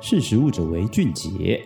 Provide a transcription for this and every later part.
识时务者为俊杰。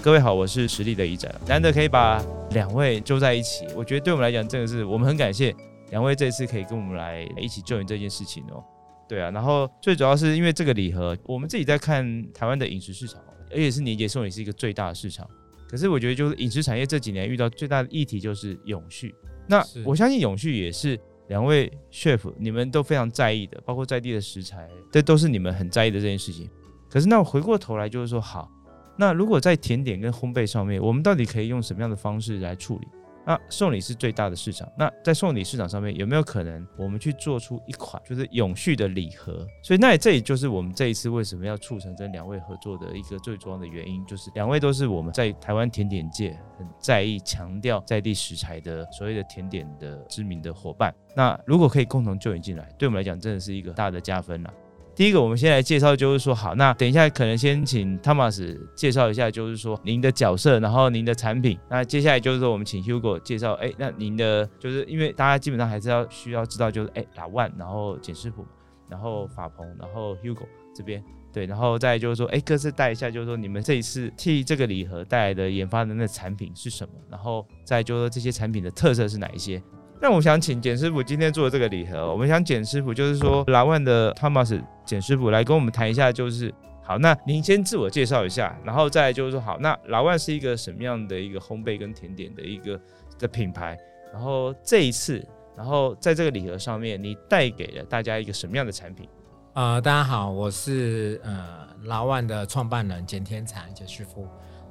各位好，我是实力的一展，难得可以把两位揪在一起，我觉得对我们来讲，真的是我们很感谢两位这次可以跟我们来一起救援这件事情哦。对啊，然后最主要是因为这个礼盒，我们自己在看台湾的饮食市场，而且是年节送礼是一个最大的市场。可是我觉得，就是饮食产业这几年遇到最大的议题就是永续。那我相信永续也是两位 chef 你们都非常在意的，包括在地的食材，这都是你们很在意的这件事情。可是那我回过头来就是说，好，那如果在甜点跟烘焙上面，我们到底可以用什么样的方式来处理？那送礼是最大的市场，那在送礼市场上面有没有可能我们去做出一款就是永续的礼盒？所以那这也就是我们这一次为什么要促成跟两位合作的一个最重要的原因，就是两位都是我们在台湾甜点界很在意、强调在地食材的所谓的甜点的知名的伙伴。那如果可以共同救援进来，对我们来讲真的是一个大的加分了。第一个，我们先来介绍，就是说，好，那等一下可能先请 Thomas 介绍一下，就是说您的角色，然后您的产品。那接下来就是说，我们请 Hugo 介绍，哎，那您的就是因为大家基本上还是要需要知道，就是哎，Lawan，然后简师傅，然后法鹏，然后 Hugo 这边，对，然后再就是说，哎，各自带一下，就是说你们这一次替这个礼盒带来的研发的那产品是什么，然后再就是说这些产品的特色是哪一些。那我想请简师傅今天做的这个礼盒，我们想简师傅就是说，Lawan 的 Thomas 简师傅来跟我们谈一下，就是好，那您先自我介绍一下，然后再就是说，好，那 Lawan 是一个什么样的一个烘焙跟甜点的一个的品牌，然后这一次，然后在这个礼盒上面，你带给了大家一个什么样的产品？呃，大家好，我是呃 Lawan 的创办人简天才简师傅。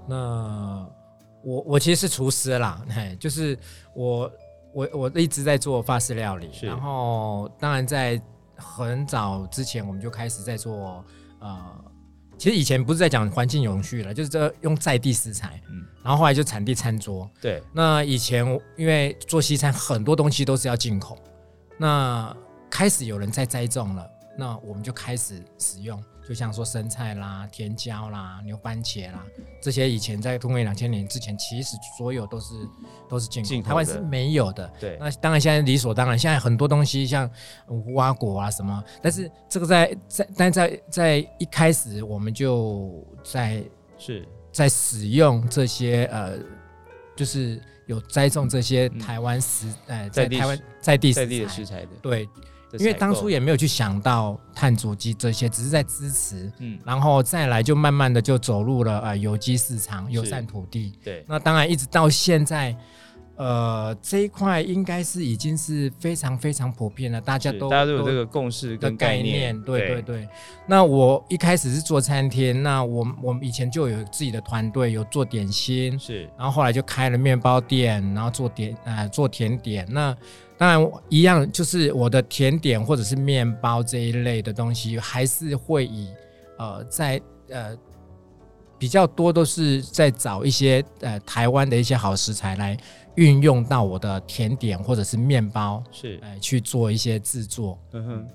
那我我其实是厨师啦，嘿，就是我。我我一直在做法式料理，然后当然在很早之前我们就开始在做呃，其实以前不是在讲环境永续了，就是这用在地食材，嗯，然后后来就产地餐桌，对。那以前因为做西餐很多东西都是要进口，那开始有人在栽种了，那我们就开始使用。就像说生菜啦、甜椒啦、牛番茄啦，这些以前在公元两千年之前，其实所有都是都是进口，台湾是没有的。对，那当然现在理所当然，现在很多东西像无花果啊什么，但是这个在在但在在一开始我们就在是在使用这些呃，就是有栽种这些台湾食呃在台湾在地在地的食材的对。因为当初也没有去想到碳足迹这些，只是在支持，嗯，然后再来就慢慢的就走入了呃有机市场、友善土地，对。那当然一直到现在，呃，这一块应该是已经是非常非常普遍了，大家都大家都有这个共识跟概念，对对对。那我一开始是做餐厅，那我我们以前就有自己的团队，有做点心，是，然后后来就开了面包店，然后做点呃做甜点，那。当然，一样就是我的甜点或者是面包这一类的东西，还是会以呃在呃比较多都是在找一些呃台湾的一些好食材来运用到我的甜点或者是面包，是呃去做一些制作。嗯哼，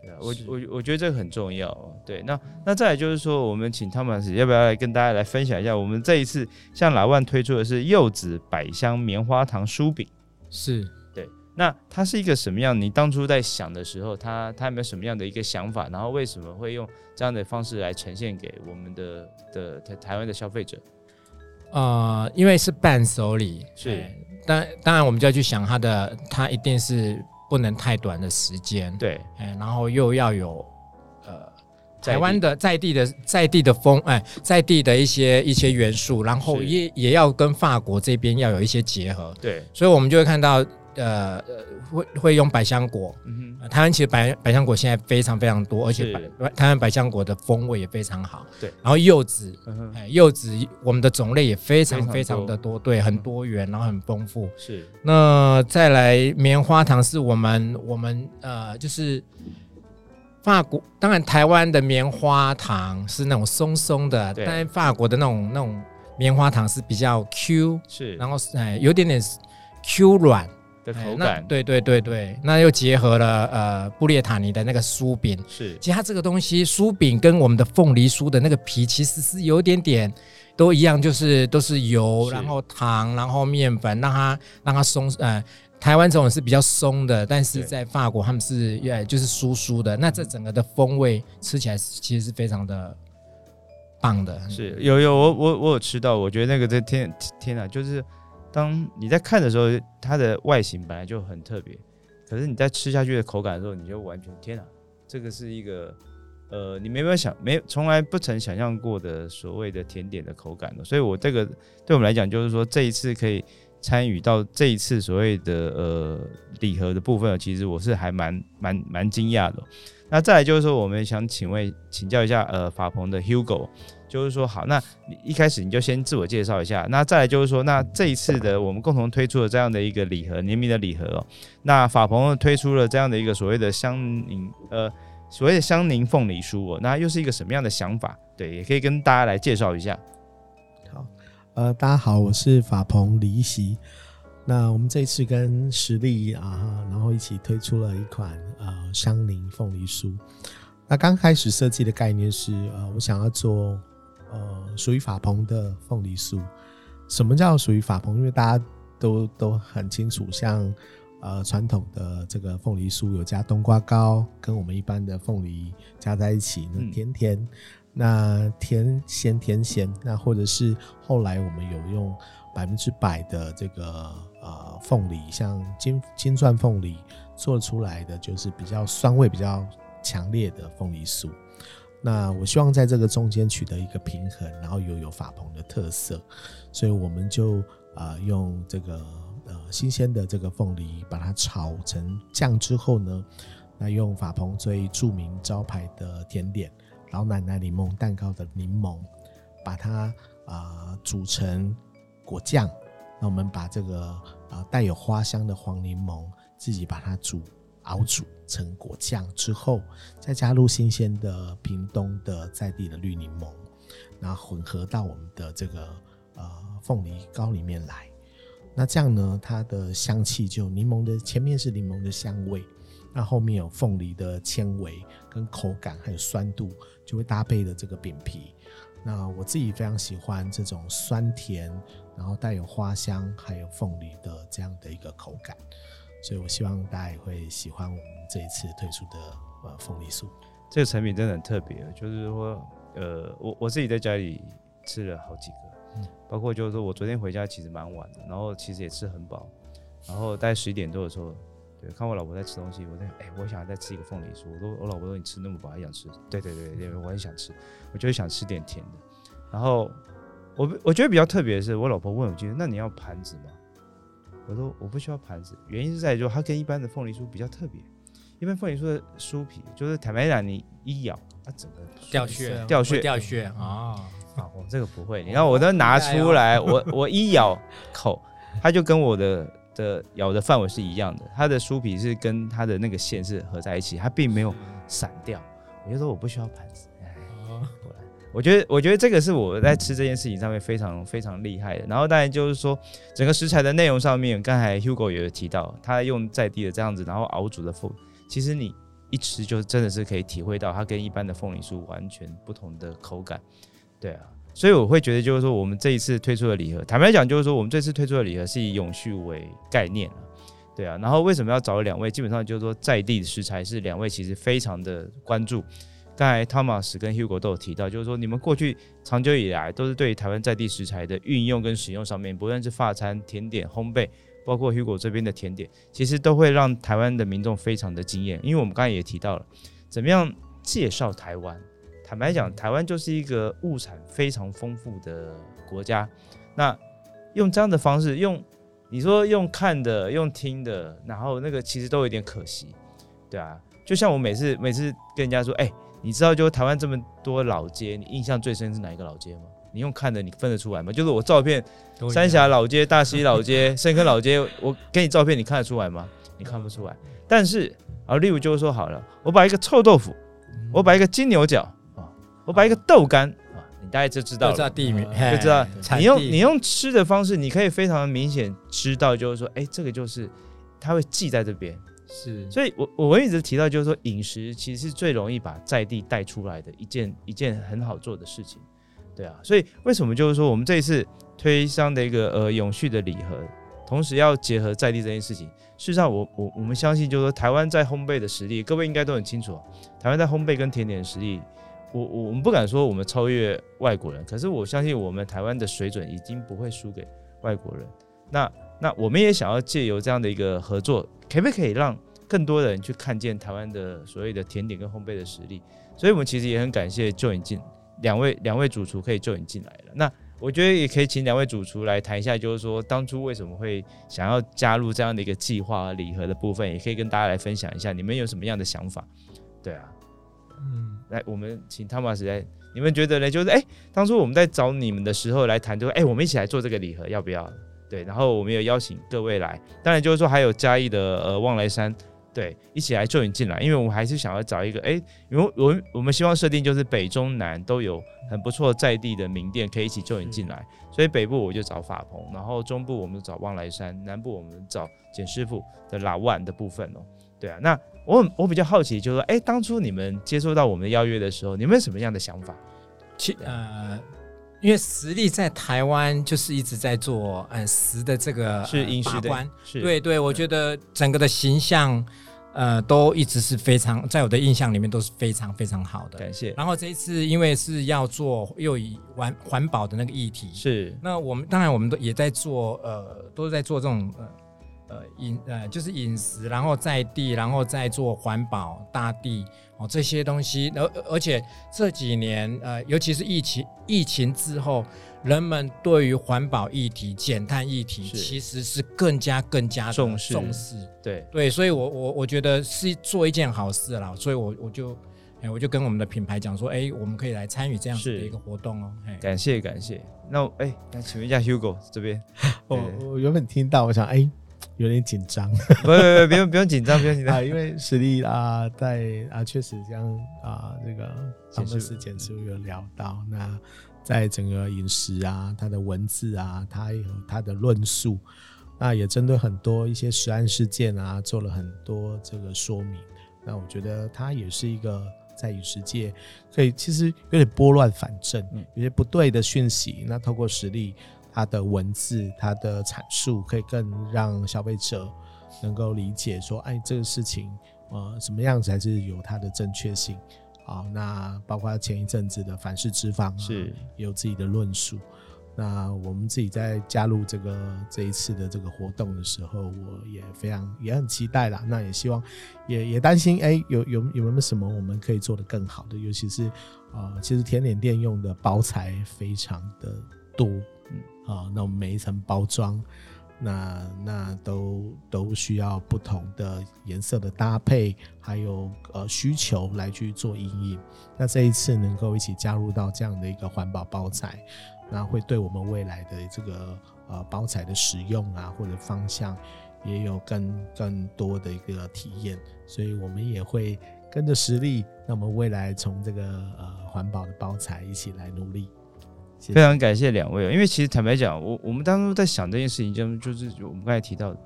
对啊，我我我觉得这个很重要。对，那那再来就是说，我们请汤姆斯要不要来跟大家来分享一下，我们这一次像 Lawan 推出的是柚子百香棉花糖酥饼，是对。那它是一个什么样？你当初在想的时候，它它有没有什么样的一个想法？然后为什么会用这样的方式来呈现给我们的的台台湾的消费者？呃，因为是伴手礼，是。当当然我们就要去想它的，它一定是不能太短的时间，对，然后又要有呃台湾的在地的在地的风，哎，在地的一些一些元素，然后也也要跟法国这边要有一些结合，对，所以我们就会看到。呃呃，会会用百香果，嗯哼，台湾其实百百香果现在非常非常多，而且百台湾百香果的风味也非常好，对。然后柚子，嗯哼，柚子我们的种类也非常非常的多，对，很多元，然后很丰富，是。那再来棉花糖是我们我们呃就是法国，当然台湾的棉花糖是那种松松的，但是法国的那种那种棉花糖是比较 Q，是，然后哎有点点 Q 软。的口感，对对对对，那又结合了呃布列塔尼的那个酥饼，是，其实它这个东西酥饼跟我们的凤梨酥的那个皮其实是有点点都一样，就是都是油，然后糖，然后面粉，让它让它松，呃，台湾这种是比较松的，但是在法国他们是呃就是酥酥的。那这整个的风味吃起来其实是非常的棒的。是有有我我我有吃到，我觉得那个在天天啊，就是当你在看的时候，它的外形本来就很特别，可是你在吃下去的口感的时候，你就完全天啊，这个是一个。呃，你没有想没从来不曾想象过的所谓的甜点的口感，所以我这个对我们来讲，就是说这一次可以参与到这一次所谓的呃礼盒的部分，其实我是还蛮蛮蛮惊讶的。那再来就是说，我们想请问请教一下呃法鹏的 Hugo，就是说好，那一开始你就先自我介绍一下。那再来就是说，那这一次的我们共同推出的这样的一个礼盒联名的礼盒哦，那法鹏推出了这样的一个所谓的香柠呃。所谓的香柠凤梨酥哦，那又是一个什么样的想法？对，也可以跟大家来介绍一下。好，呃，大家好，我是法鹏李一席。那我们这一次跟实力啊，然后一起推出了一款呃香柠凤梨酥。那刚开始设计的概念是，呃，我想要做呃属于法鹏的凤梨酥。什么叫属于法鹏？因为大家都都很清楚，像。呃，传统的这个凤梨酥有加冬瓜糕，跟我们一般的凤梨加在一起，那甜甜，嗯、那甜咸甜咸，那或者是后来我们有用百分之百的这个呃凤梨，像金金钻凤梨做出来的，就是比较酸味比较强烈的凤梨酥。那我希望在这个中间取得一个平衡，然后又有法鹏的特色，所以我们就、呃、用这个。呃，新鲜的这个凤梨，把它炒成酱之后呢，那用法鹏最著名招牌的甜点老奶奶柠檬蛋糕的柠檬，把它啊、呃、煮成果酱。那我们把这个、呃、带有花香的黄柠檬自己把它煮熬煮成果酱之后，再加入新鲜的屏东的在地的绿柠檬，那混合到我们的这个呃凤梨糕里面来。那这样呢，它的香气就柠檬的前面是柠檬的香味，那后面有凤梨的纤维跟口感，还有酸度，就会搭配的这个饼皮。那我自己非常喜欢这种酸甜，然后带有花香，还有凤梨的这样的一个口感，所以我希望大家也会喜欢我们这一次推出的呃凤梨酥。这个产品真的很特别，就是说，呃，我我自己在家里吃了好几个。嗯包括就是说我昨天回家其实蛮晚的，然后其实也吃很饱，然后大概十一点多的时候，对，看我老婆在吃东西，我在哎、欸，我想再吃一个凤梨酥，我说我老婆说你吃那么饱还想吃？对对对对，我也想吃，我就是想吃点甜的。然后我我觉得比较特别的是，我老婆问我句，那你要盘子吗？我说我不需要盘子，原因是在于说它跟一般的凤梨酥比较特别，一般凤梨酥的酥皮就是坦白讲，你一咬它整个掉屑掉屑掉屑啊。啊，我这个不会，你看我都拿出来，我 我一咬口，它就跟我的的咬的范围是一样的，它的酥皮是跟它的那个馅是合在一起，它并没有散掉。我就说我不需要盘子，我觉得我觉得这个是我在吃这件事情上面非常非常厉害的。然后当然就是说整个食材的内容上面，刚才 Hugo 也有提到，他用在地的这样子，然后熬煮的凤，其实你一吃就真的是可以体会到它跟一般的凤梨酥完全不同的口感。对啊，所以我会觉得，就是说，我们这一次推出的礼盒，坦白讲，就是说，我们这次推出的礼盒是以永续为概念，对啊。然后为什么要找两位？基本上就是说，在地的食材是两位其实非常的关注。刚才汤马斯跟 Hugo 都有提到，就是说，你们过去长久以来都是对台湾在地食材的运用跟使用上面，不论是法餐、甜点、烘焙，包括 Hugo 这边的甜点，其实都会让台湾的民众非常的惊艳。因为我们刚才也提到了，怎么样介绍台湾。坦白讲，台湾就是一个物产非常丰富的国家。那用这样的方式，用你说用看的，用听的，然后那个其实都有点可惜，对啊。就像我每次每次跟人家说，哎、你知道就台湾这么多老街，你印象最深是哪一个老街吗？你用看的，你分得出来吗？就是我照片，三峡老街、大溪老街、深坑老街，我给你照片，你看得出来吗？你看不出来。但是啊，例如就是说好了，我把一个臭豆腐，我把一个金牛角啊。我把一个豆干啊，你大概就知道了，就知道地名，就知道你用你用吃的方式，你可以非常明显知道，就是说，哎，这个就是它会记在这边。是，所以我我一直提到，就是说，饮食其实是最容易把在地带出来的一件一件很好做的事情，对啊。所以为什么就是说，我们这一次推商的一个呃永续的礼盒，同时要结合在地这件事情。事实上我，我我们相信，就是说台湾在烘焙的实力，各位应该都很清楚。台湾在烘焙跟甜点的实力，我我们不敢说我们超越外国人，可是我相信我们台湾的水准已经不会输给外国人。那那我们也想要借由这样的一个合作，可不可以让更多的人去看见台湾的所谓的甜点跟烘焙的实力？所以我们其实也很感谢 Join 进两位两位主厨可以 Join 进来了。那我觉得也可以请两位主厨来谈一下，就是说当初为什么会想要加入这样的一个计划和礼盒的部分，也可以跟大家来分享一下，你们有什么样的想法？对啊，嗯，来，我们请 Thomas 来，你们觉得呢？就是哎、欸，当初我们在找你们的时候来谈，就说哎、欸，我们一起来做这个礼盒，要不要？对，然后我们也邀请各位来，当然就是说还有嘉义的呃望来山。对，一起来 join 进来，因为我们还是想要找一个，哎，因为我们我们希望设定就是北中南都有很不错在地的名店可以一起 join 进来，所以北部我就找法鹏，然后中部我们找望来山，南部我们找简师傅的老万的部分哦。对啊，那我我比较好奇，就是说，哎，当初你们接收到我们的邀约的时候，你们有什么样的想法？其呃，因为实力在台湾就是一直在做，嗯，实的这个是饮食的关，是对对，我觉得整个的形象。呃，都一直是非常，在我的印象里面都是非常非常好的。感谢。然后这一次，因为是要做又以环环保的那个议题，是。那我们当然我们都也在做，呃，都是在做这种呃呃饮呃就是饮食，然后在地，然后再做环保大地哦这些东西。而而且这几年呃，尤其是疫情疫情之后。人们对于环保议题、减碳议题，其实是更加更加重视。重视，对对，所以我我我觉得是做一件好事啦。所以我我就哎，我就跟我们的品牌讲说，哎，我们可以来参与这样子的一个活动哦。感谢感谢。那哎，那请问一下 Hugo 这边，我我原本听到，我想哎，有点紧张。不不不，不用不用紧张，不用紧张，因为实力啊，在啊，确实这样啊，这个他们是简直有聊到那。在整个饮食啊，它的文字啊，它有它的论述，那也针对很多一些实案事件啊，做了很多这个说明。那我觉得它也是一个在饮食界可以其实有点拨乱反正，有些不对的讯息，那透过实力，它的文字，它的阐述，可以更让消费者能够理解说，哎，这个事情呃，什么样子才是有它的正确性。好，那包括前一阵子的反式脂肪是也有自己的论述。那我们自己在加入这个这一次的这个活动的时候，我也非常也很期待啦。那也希望也也担心，哎、欸，有有有没有什么我们可以做的更好的？尤其是啊、呃，其实甜点店用的包材非常的多，嗯，啊，那我们每一层包装。那那都都需要不同的颜色的搭配，还有呃需求来去做阴影。那这一次能够一起加入到这样的一个环保包材，那会对我们未来的这个呃包材的使用啊或者方向也有更更多的一个体验。所以我们也会跟着实力，那么未来从这个呃环保的包材一起来努力。非常感谢两位，因为其实坦白讲，我我们当初在想这件事情，就就是我们刚才提到的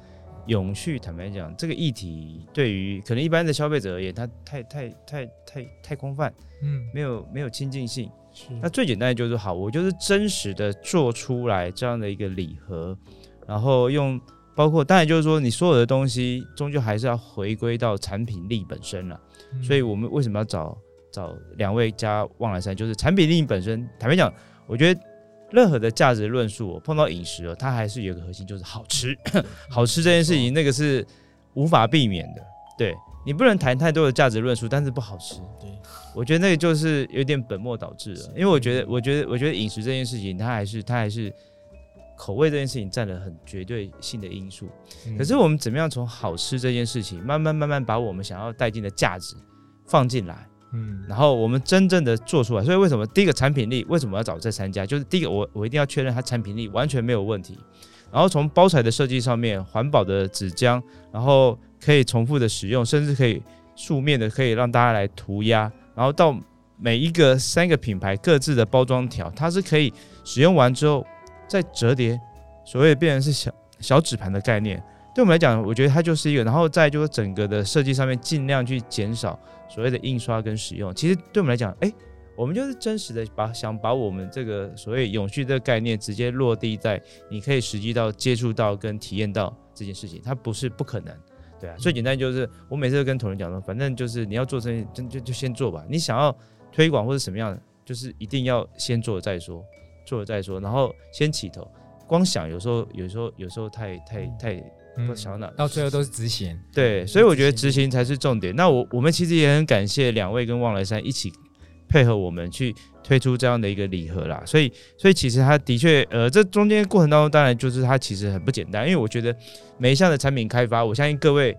永续。坦白讲，这个议题对于可能一般的消费者而言，它太太太太太空泛，嗯，没有没有亲近性。是，那最简单的就是好，我就是真实的做出来这样的一个礼盒，然后用包括当然就是说，你所有的东西终究还是要回归到产品力本身了。嗯，所以我们为什么要找找两位加望来山，就是产品力本身。坦白讲。我觉得任何的价值论述，碰到饮食哦，它还是有一个核心，就是好吃。好吃这件事情，那个是无法避免的。对，你不能谈太多的价值论述，但是不好吃。对，我觉得那个就是有点本末倒置了。因为我觉得，我觉得，我觉得饮食这件事情，它还是它还是口味这件事情占了很绝对性的因素。可是我们怎么样从好吃这件事情，慢慢慢慢把我们想要带进的价值放进来？嗯，然后我们真正的做出来，所以为什么第一个产品力为什么要找这三家？就是第一个，我我一定要确认它产品力完全没有问题。然后从包材的设计上面，环保的纸浆，然后可以重复的使用，甚至可以素面的，可以让大家来涂鸦。然后到每一个三个品牌各自的包装条，它是可以使用完之后再折叠，所谓变成是小小纸盘的概念。对我们来讲，我觉得它就是一个，然后再就是整个的设计上面尽量去减少。所谓的印刷跟使用，其实对我们来讲，哎，我们就是真实的把想把我们这个所谓永续的概念直接落地在你可以实际到接触到跟体验到这件事情，它不是不可能，对啊，最简单就是我每次都跟同仁讲说，反正就是你要做生意，就就就先做吧。你想要推广或者什么样的，就是一定要先做了再说，做了再说，然后先起头。光想有时候有时候有时候太太太不想到哪，到最后都是执行。对，所以我觉得执行才是重点。那我我们其实也很感谢两位跟望来山一起。配合我们去推出这样的一个礼盒啦，所以所以其实它的确，呃，这中间过程当中，当然就是它其实很不简单，因为我觉得每一项的产品开发，我相信各位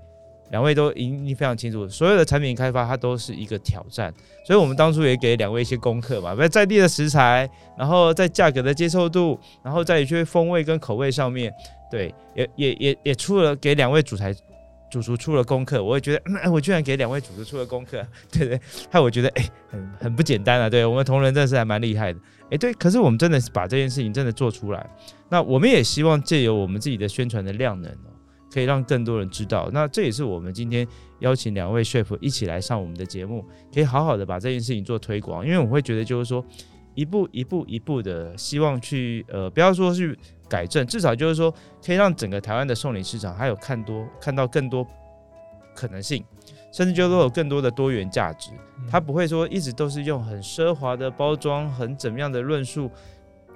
两位都已经非常清楚，所有的产品开发它都是一个挑战，所以我们当初也给两位一些功课嘛，在在地的食材，然后在价格的接受度，然后在一些风味跟口味上面，对，也也也也出了给两位主材。主厨出了功课，我也觉得，嗯，我居然给两位主厨出了功课，对对，害我觉得，哎、很很不简单啊。对我们同仁真的是还蛮厉害的，哎、对，可是我们真的是把这件事情真的做出来。那我们也希望借由我们自己的宣传的量能，可以让更多人知道。那这也是我们今天邀请两位 chef 一起来上我们的节目，可以好好的把这件事情做推广。因为我会觉得，就是说，一步一步一步的，希望去，呃，不要说去。改正，至少就是说，可以让整个台湾的送礼市场还有看多看到更多可能性，甚至就是说有更多的多元价值。它不会说一直都是用很奢华的包装，很怎么样的论述，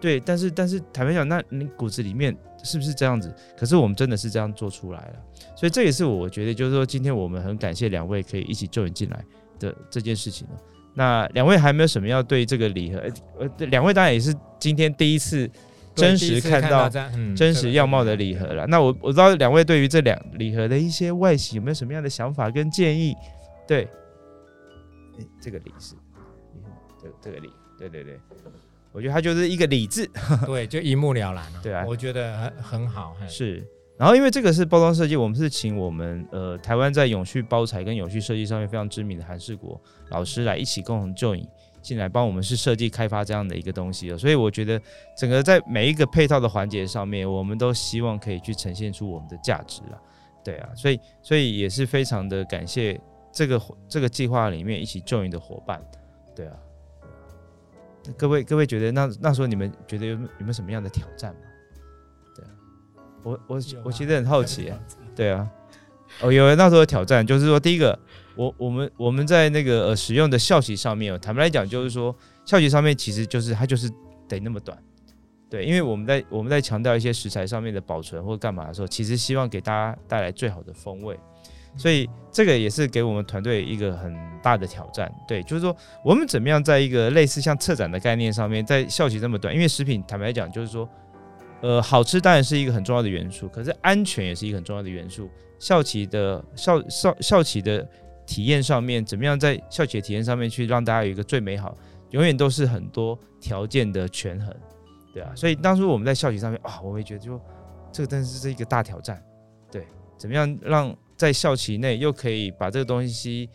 对。但是但是坦白讲，那你骨子里面是不是这样子？可是我们真的是这样做出来了，所以这也是我觉得就是说，今天我们很感谢两位可以一起 join 进来的这件事情。那两位还没有什么要对这个礼盒？呃，两位当然也是今天第一次。真实看到真实样貌的礼盒了。那我我知道两位对于这两礼盒的一些外形有没有什么样的想法跟建议？对，欸、这个礼是，这个这个礼，对对对，我觉得它就是一个理智，对，就一目了然了。对啊，我觉得很很好。是，然后因为这个是包装设计，我们是请我们呃台湾在永续包材跟永续设计上面非常知名的韩世国老师来一起共同 join。进来帮我们是设计开发这样的一个东西，所以我觉得整个在每一个配套的环节上面，我们都希望可以去呈现出我们的价值了。对啊，所以所以也是非常的感谢这个这个计划里面一起 join 的伙伴。对啊，各位各位觉得那那时候你们觉得有有没有什么样的挑战吗？对啊，我我我其实很好奇啊。对啊，哦，有人那时候的挑战就是说第一个。我我们我们在那个呃使用的效期上面，坦白来讲，就是说效期上面其实就是它就是得那么短，对，因为我们在我们在强调一些食材上面的保存或干嘛的时候，其实希望给大家带来最好的风味，所以这个也是给我们团队一个很大的挑战，对，就是说我们怎么样在一个类似像策展的概念上面，在效期这么短，因为食品坦白讲就是说，呃，好吃当然是一个很重要的元素，可是安全也是一个很重要的元素，效期的效效效期的。体验上面怎么样，在效期的体验上面去让大家有一个最美好，永远都是很多条件的权衡，对啊。所以当初我们在效期上面啊，我会觉得就这个真的是一个大挑战，对，怎么样让在校期内又可以把这个东西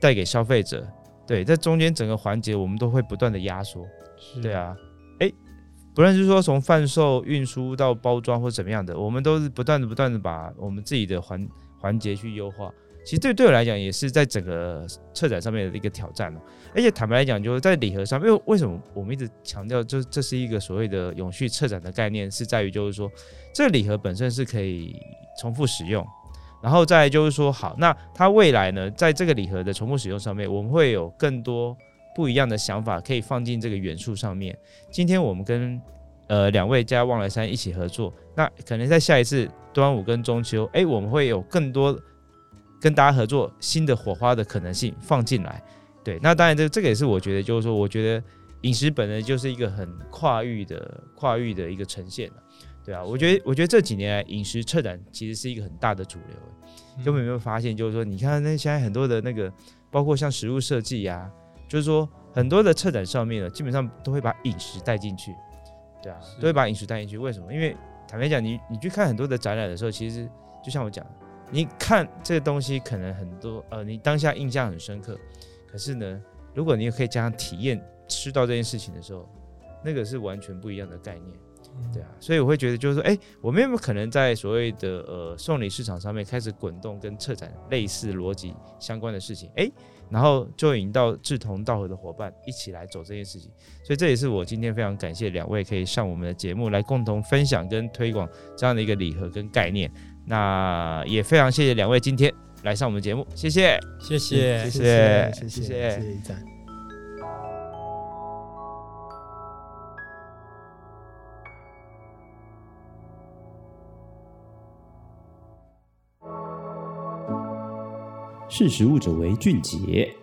带给消费者，对，在中间整个环节我们都会不断的压缩，对啊，诶，不论是说从贩售、运输到包装或怎么样的，我们都是不断的、不断的把我们自己的环环节去优化。其实对对我来讲也是在整个策展上面的一个挑战哦，而且坦白来讲，就是在礼盒上面，因为为什么我们一直强调，就这是一个所谓的永续策展的概念，是在于就是说，这个礼盒本身是可以重复使用，然后再就是说，好，那它未来呢，在这个礼盒的重复使用上面，我们会有更多不一样的想法可以放进这个元素上面。今天我们跟呃两位加望来山一起合作，那可能在下一次端午跟中秋，哎，我们会有更多。跟大家合作新的火花的可能性放进来，对，那当然这这个也是我觉得就是说，我觉得饮食本来就是一个很跨域的跨域的一个呈现，对啊，我觉得我觉得这几年来饮食策展其实是一个很大的主流，根本没有发现就是说，你看那现在很多的那个，包括像食物设计呀，就是说很多的策展上面呢，基本上都会把饮食带进去，对啊，都会把饮食带进去，为什么？因为坦白讲，你你去看很多的展览的时候，其实就像我讲。你看这个东西可能很多，呃，你当下印象很深刻，可是呢，如果你可以加上体验吃到这件事情的时候，那个是完全不一样的概念。对啊，所以我会觉得就是说，哎，我们有没有可能在所谓的呃送礼市场上面开始滚动跟策展类似逻辑相关的事情？哎，然后就引到志同道合的伙伴一起来走这件事情。所以这也是我今天非常感谢两位可以上我们的节目来共同分享跟推广这样的一个礼盒跟概念。那也非常谢谢两位今天来上我们节目，谢谢，谢谢，谢谢，谢谢，谢谢，识时务者为俊杰。